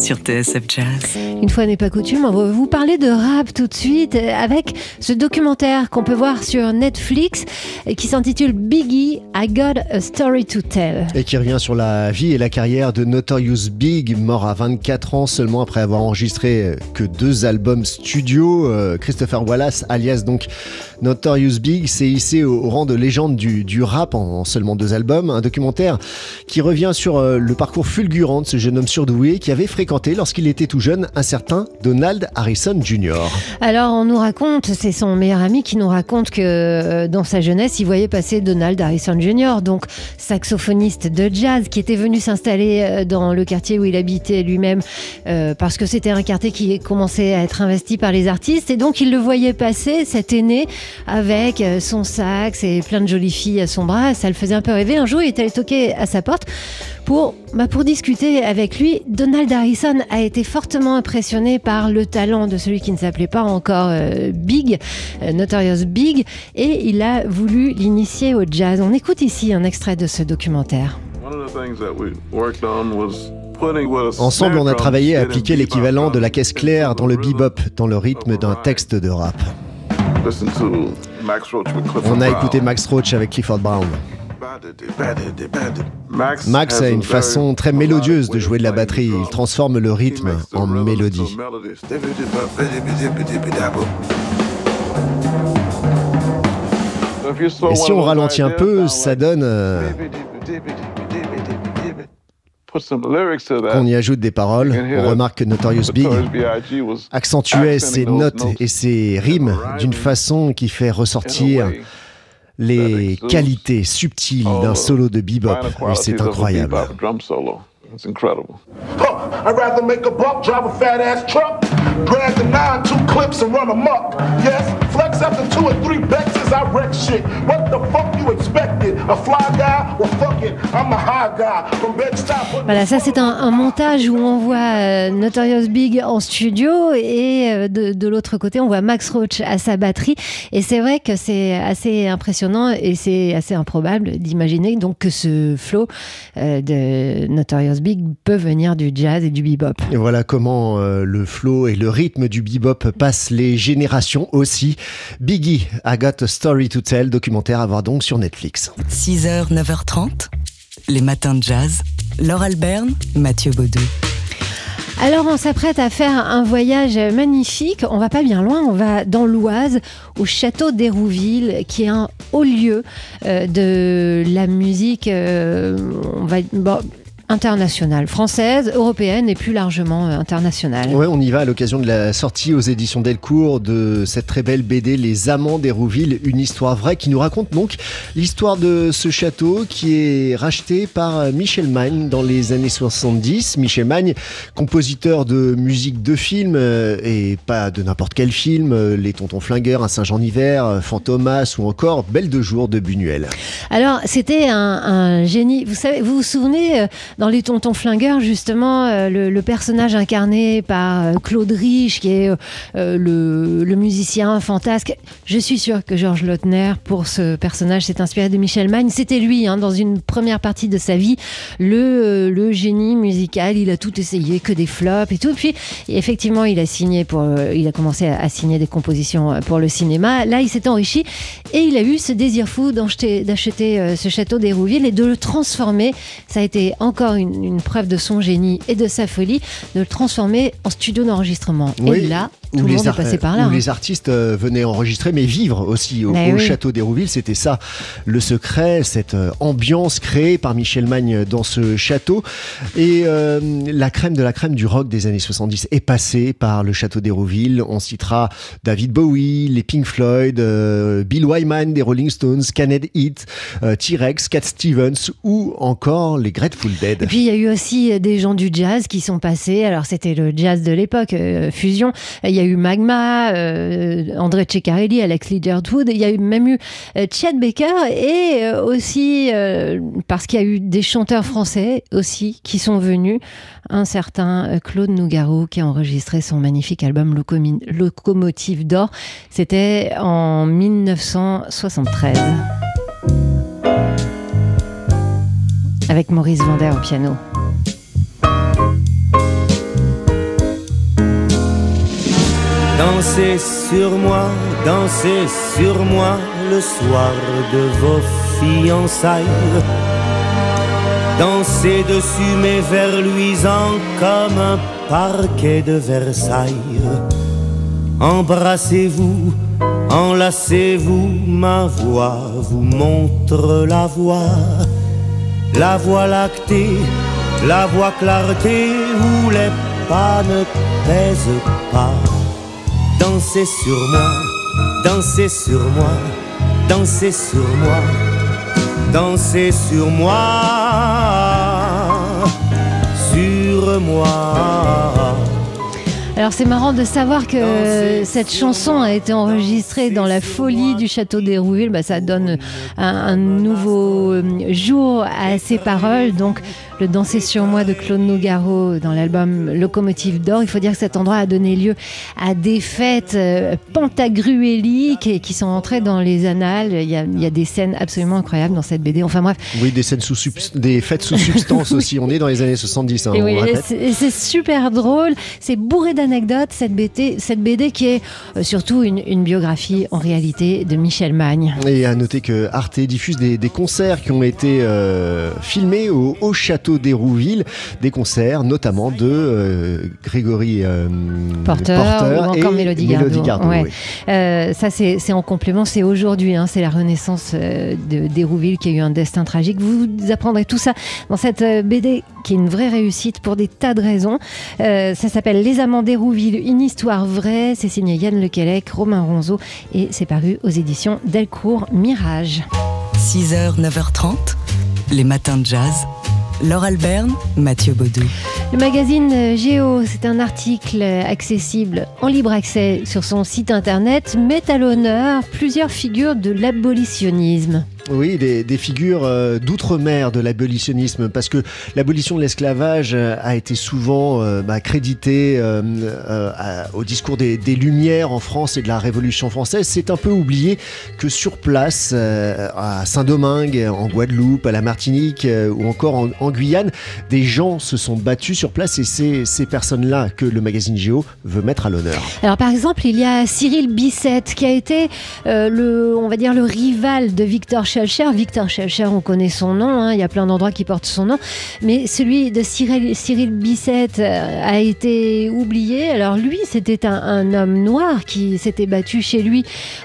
sur TSF Jazz. Une fois n'est pas coutume, on va vous parler de rap tout de suite euh, avec ce documentaire qu'on peut voir sur Netflix et qui s'intitule Biggie, I Got a Story to Tell. Et qui revient sur la vie et la carrière de Notorious Big, mort à 24 ans seulement après avoir enregistré euh, que deux albums studio. Euh, Christopher Wallace, alias donc Notorious Big, s'est hissé au, rang de légende du, du rap en, seulement deux albums. Un documentaire qui revient sur le parcours fulgurant de ce jeune homme surdoué qui avait fréquenté lorsqu'il était tout jeune un certain Donald Harrison Jr. Alors on nous raconte, c'est son meilleur ami qui nous raconte que euh, dans sa jeunesse, il voyait passer Donald Harrison Jr., donc saxophoniste de jazz, qui était venu s'installer euh, dans le quartier où il habitait lui-même, euh, parce que c'était un quartier qui commençait à être investi par les artistes, et donc il le voyait passer, cet aîné, avec son sax et plein de jolies filles à son bras, ça le faisait un peu rêver. Un jour, il est allé toquer à sa porte pour, bah, pour discuter avec lui. Donald Harrison a été fortement impressionné par le talent de celui qui ne s'appelait pas encore euh, Big, euh, Notorious Big, et il a voulu l'initier au jazz. On écoute ici un extrait de ce documentaire. Ensemble, on a travaillé à appliquer l'équivalent de la caisse claire dans le bebop, dans le rythme d'un texte de rap. On a écouté Max Roach avec Clifford Brown. Max a une façon très mélodieuse de jouer de la batterie. Il transforme le rythme en mélodie. Et si on ralentit un peu, ça donne... Euh, qu'on y ajoute des paroles, on remarque que Notorious Big accentuait ses notes et ses rimes d'une façon qui fait ressortir les qualités subtiles d'un solo de bebop. Et c'est incroyable. It's incredible. Huh, I'd rather make a buck, drive a fat ass truck, drag the nine, two clips and run amok. Yes, flex after two or three bexes, I wreck shit. What the fuck you expected? A fly guy? Well, fuck it, I'm a high guy. From Bed-Stuy. Voilà, ça c'est un, un, montage où on voit euh, Notorious Big en studio et euh, de, de l'autre côté on voit Max Roach à sa batterie. Et c'est vrai que c'est assez impressionnant et c'est assez improbable d'imaginer donc que ce flow euh, de Notorious Big peut venir du jazz et du bebop. Et voilà comment le flow et le rythme du bebop passent les générations aussi. Biggie, I Got a Story to Tell, documentaire à voir donc sur Netflix. 6h, 9h30, les matins de jazz. Laure Alberne, Mathieu Baudou. Alors on s'apprête à faire un voyage magnifique. On va pas bien loin, on va dans l'Oise, au château d'Hérouville, qui est un haut lieu euh, de la musique. Euh, on va, internationale, française, européenne et plus largement euh, internationale. Ouais, on y va à l'occasion de la sortie aux éditions Delcourt de cette très belle BD Les Amants d'Hérouville, une histoire vraie qui nous raconte donc l'histoire de ce château qui est racheté par Michel Magne dans les années 70. Michel Magne, compositeur de musique de film euh, et pas de n'importe quel film, euh, Les Tontons Flingueurs, Un Saint-Jean hiver, Fantomas ou encore Belle de jour de Buñuel. Alors, c'était un, un, génie. Vous savez, vous vous souvenez dans Les Tontons Flingueurs, justement, euh, le, personnage incarné par euh, Claude Rich, qui est euh, le, musicien fantasque, je suis sûre que Georges Lautner, pour ce personnage, s'est inspiré de Michel Magne. C'était lui, hein, dans une première partie de sa vie, le, génie musical. Il a tout essayé, que des flops et tout. Puis, effectivement, il a signé pour, il a commencé à, signer des compositions pour le cinéma. Là, il s'est enrichi et il a eu ce désir fou d'acheter ce château d'Hérouville et de le transformer. Ça a été encore une, preuve de son génie et de sa folie de le transformer en studio d'enregistrement. Et là, tout le monde est passé par là. Où hein. les artistes euh, venaient enregistrer, mais vivre aussi au, château d'Hérouville. C'était ça le secret, cette euh, ambiance créée par Michel Magne dans ce château. Et euh, la crème de la crème du rock des années 70 est passée par le château d'Hérouville. On citera David Bowie, les Pink Floyd, Bill Wyman des Rolling Stones, Caned Heat, T-Rex, Cat Stevens ou encore les Grateful Dead. Et puis il y a eu aussi des gens du jazz qui sont passés. Alors c'était le jazz de l'époque, fusion. Il y a eu Magma, euh, André Ceccarelli, Alex Liderwood, il y a eu, même eu euh, Chad Baker et euh, aussi, parce qu'il y a eu des chanteurs français aussi qui sont venus, un certain Claude Nougaro qui a enregistré son magnifique album Locomotive d'or. C'était en 1973. Avec Maurice Vander au piano. Dansez sur moi, dansez sur moi le soir de vos fiançailles. Dansez dessus mes vers luisants comme un parquet de Versailles. Embrassez-vous, enlacez-vous, ma voix vous montre la voie. La voie lactée, la voie clarté où les pas ne pèsent pas. Dansez sur moi, dansez sur moi, dansez sur moi, dansez sur moi, sur moi. Alors c'est marrant de savoir que cette chanson a été enregistrée dans la folie du château d'Hérouville. Bah, ça donne un, nouveau euh, jour à ces paroles. Donc le Danser sur moi de Claude Nougaro dans l'album Locomotive d'or. Il faut dire que cet endroit a donné lieu à des fêtes euh, pantagruéliques qui sont entrées dans les annales. Il y, a, des scènes absolument incroyables dans cette BD. Enfin bref. Oui, des scènes sous des fêtes sous substance aussi. On est dans les années 70. Hein, et c'est super drôle. C'est bourré d'anecdotes cette BD, cette BD qui est euh, surtout une, biographie en réalité de Michel Magne. Et à noter que Arte diffuse des, concerts qui ont été euh, filmés au, au château d'Hérouville, des concerts notamment de euh, Grégory euh, Porter, ou encore Mélodie Gardot. Ça, c'est en complément, c'est aujourd'hui, hein, c'est la renaissance d'Hérouville qui a eu un destin tragique. Vous apprendrez tout ça dans cette BD qui est une vraie réussite pour des tas de raisons. ça s'appelle Les Amants d'Hérouville, une histoire vraie. C'est signé Yann Lequelec, Romain Ronzeau et c'est paru aux éditions Delcourt Mirage. 6h, 9h30, les matins de jazz. Laure Alberne, Mathieu Baudou. Le magazine euh, Géo, c'est un article accessible en libre accès sur son site internet, met à l'honneur plusieurs figures de l'abolitionnisme. Oui, des, figures euh, d'outre-mer de l'abolitionnisme, parce que l'abolition de l'esclavage euh, a été souvent euh, bah, créditée au discours des, Lumières en France et de la Révolution française. C'est un peu oublié que sur place, à Saint-Domingue, en Guadeloupe, à la Martinique ou encore en, Guyane, des gens se sont battus sur place et c'est ces personnes-là que le magazine Géo veut mettre à l'honneur. Alors par exemple, il y a Cyril Bissette qui a été le, on va dire, le rival de Victor Victor Schellcher, on connaît son nom, hein, il y a plein d'endroits qui portent son nom, mais celui de Cyril, Cyril Bissette euh, a été oublié. Alors lui, c'était un, homme noir qui s'était battu chez lui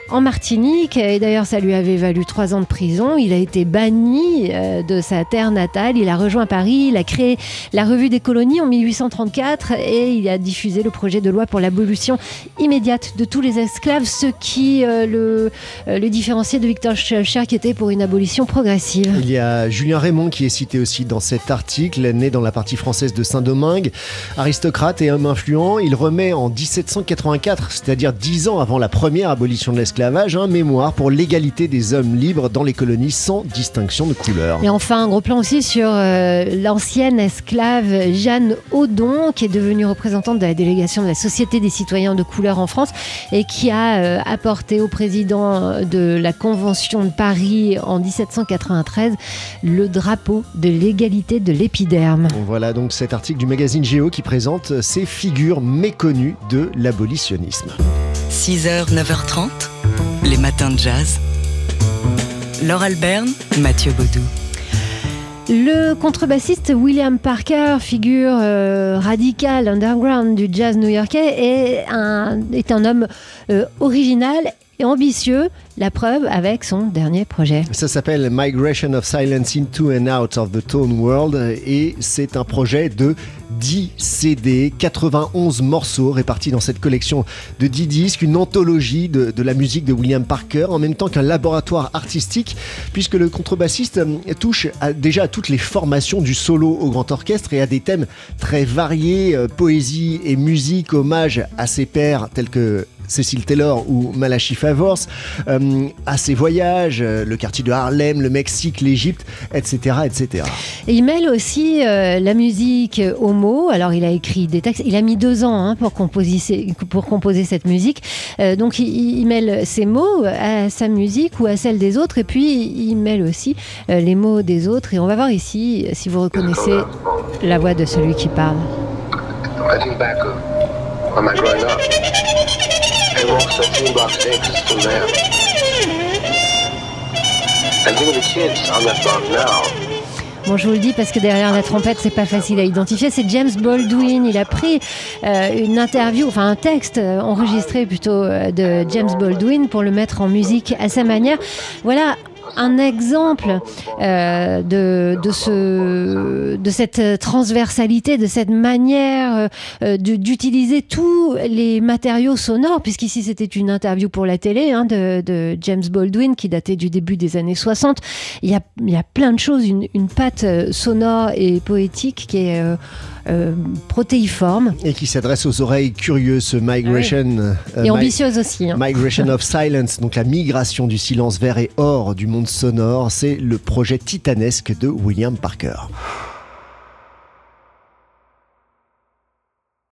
en Martinique, et d'ailleurs ça lui avait valu trois ans de prison. Il a été banni euh, de sa terre natale, il a rejoint Paris, il a créé la revue des colonies en 1834 et il a diffusé le projet de loi pour l'abolition immédiate de tous les esclaves, ce qui euh, le, le différenciait de Victor Schellcher qui était pour une abolition progressive. Il y a Julien Raymond qui est cité aussi dans cet article, né dans la partie française de Saint-Domingue. Aristocrate et homme influent, il remet en 1784, c'est-à-dire dix ans avant la première abolition de l'esclavage, un mémoire pour l'égalité des hommes libres dans les colonies sans distinction de couleur. Et enfin, un gros plan aussi sur euh, l'ancienne esclave Jeanne Audon, qui est devenue représentante de la délégation de la Société des citoyens de couleur en France et qui a euh, apporté au président de la Convention de Paris en 1793 le drapeau de l'égalité de l'épiderme. Voilà donc cet article du magazine Géo qui présente ces figures méconnues de l'abolitionnisme. 6h, 9h30, les matins de jazz. Laure Alberne, Mathieu Baudou. Le contrebassiste William Parker, figure euh, radicale underground du jazz new-yorkais, est un, est un homme euh, original et ambitieux. La preuve avec son dernier projet. Ça s'appelle Migration of Silence into and Out of the Tone World et c'est un projet de 10 CD, 91 morceaux répartis dans cette collection de 10 disques, une anthologie de, la musique de William Parker en même temps qu'un laboratoire artistique puisque le contrebassiste euh, touche déjà à toutes les formations du solo au grand orchestre et à des thèmes très variés, euh, poésie et musique, hommage à ses pairs tels que Cécile Taylor ou Malachi Favors, euh, à ses voyages, le quartier de Harlem, le Mexique, l'Égypte, etc., etc. Et il mêle aussi la musique aux mots. Alors il a écrit des textes. Il a mis deux ans hein, pour, composer, pour composer cette musique. donc il, mêle ses mots à sa musique ou à celle des autres, et puis il mêle aussi les mots des autres. Et on va voir ici si vous reconnaissez la voix de celui qui parle. Bon, je vous le dis parce que derrière la trompette, c'est pas facile à identifier. C'est James Baldwin. Il a pris euh, une interview, enfin un texte euh, enregistré plutôt euh, de James Baldwin pour le mettre en musique à sa manière. Voilà un exemple euh, de, de, ce, de cette transversalité, de cette manière euh, d'utiliser tous les matériaux sonores, puisqu'ici c'était une interview pour la télé hein, de, James Baldwin qui datait du début des années 60. Il y a, il y a plein de choses, une, patte euh, sonore et poétique qui est... protéiforme. Et qui s'adresse aux oreilles curieuses, ce Migration. Ah et ambitieuse aussi. Hein. Migration of Silence, donc la migration du silence vert et or du monde sonore, c'est le projet titanesque de William Parker.